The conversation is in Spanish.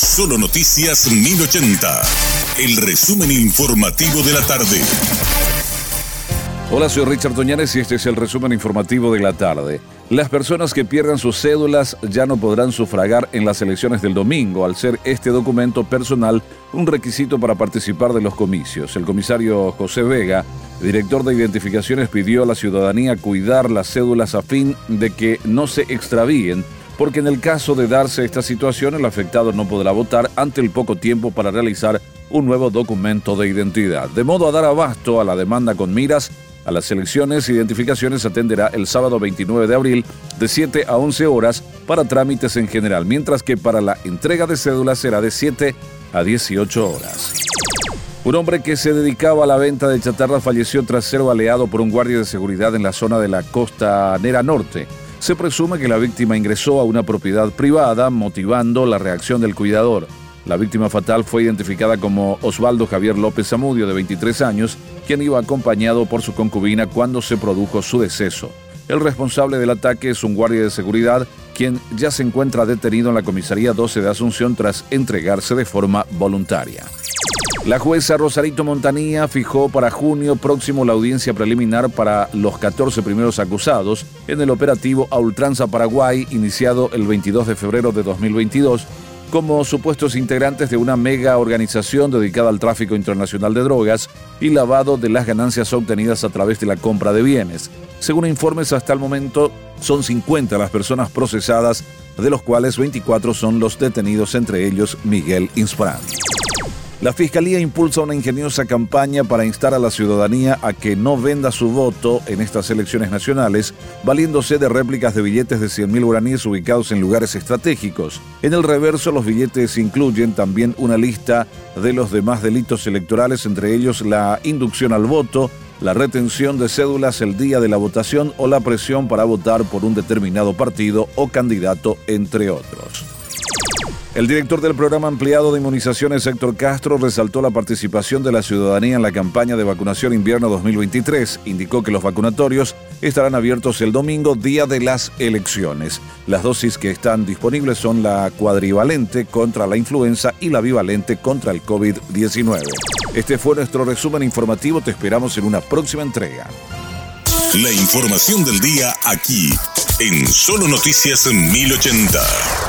Solo Noticias 1080. El resumen informativo de la tarde. Hola, soy Richard Toñanes y este es el resumen informativo de la tarde. Las personas que pierdan sus cédulas ya no podrán sufragar en las elecciones del domingo, al ser este documento personal un requisito para participar de los comicios. El comisario José Vega, director de identificaciones, pidió a la ciudadanía cuidar las cédulas a fin de que no se extravíen porque en el caso de darse esta situación el afectado no podrá votar ante el poco tiempo para realizar un nuevo documento de identidad. De modo a dar abasto a la demanda con miras a las elecciones, identificaciones atenderá el sábado 29 de abril de 7 a 11 horas para trámites en general, mientras que para la entrega de cédulas será de 7 a 18 horas. Un hombre que se dedicaba a la venta de chatarra falleció tras ser baleado por un guardia de seguridad en la zona de la costanera norte. Se presume que la víctima ingresó a una propiedad privada, motivando la reacción del cuidador. La víctima fatal fue identificada como Osvaldo Javier López Zamudio, de 23 años, quien iba acompañado por su concubina cuando se produjo su deceso. El responsable del ataque es un guardia de seguridad, quien ya se encuentra detenido en la comisaría 12 de Asunción tras entregarse de forma voluntaria. La jueza Rosarito Montanía fijó para junio próximo la audiencia preliminar para los 14 primeros acusados en el operativo a Ultranza Paraguay, iniciado el 22 de febrero de 2022, como supuestos integrantes de una mega organización dedicada al tráfico internacional de drogas y lavado de las ganancias obtenidas a través de la compra de bienes. Según informes hasta el momento, son 50 las personas procesadas, de los cuales 24 son los detenidos, entre ellos Miguel Insprán. La Fiscalía impulsa una ingeniosa campaña para instar a la ciudadanía a que no venda su voto en estas elecciones nacionales, valiéndose de réplicas de billetes de 100.000 guaraníes ubicados en lugares estratégicos. En el reverso, los billetes incluyen también una lista de los demás delitos electorales, entre ellos la inducción al voto, la retención de cédulas el día de la votación o la presión para votar por un determinado partido o candidato, entre otros. El director del programa ampliado de inmunizaciones, Héctor Castro, resaltó la participación de la ciudadanía en la campaña de vacunación invierno 2023. Indicó que los vacunatorios estarán abiertos el domingo, día de las elecciones. Las dosis que están disponibles son la cuadrivalente contra la influenza y la bivalente contra el COVID-19. Este fue nuestro resumen informativo. Te esperamos en una próxima entrega. La información del día aquí, en Solo Noticias 1080.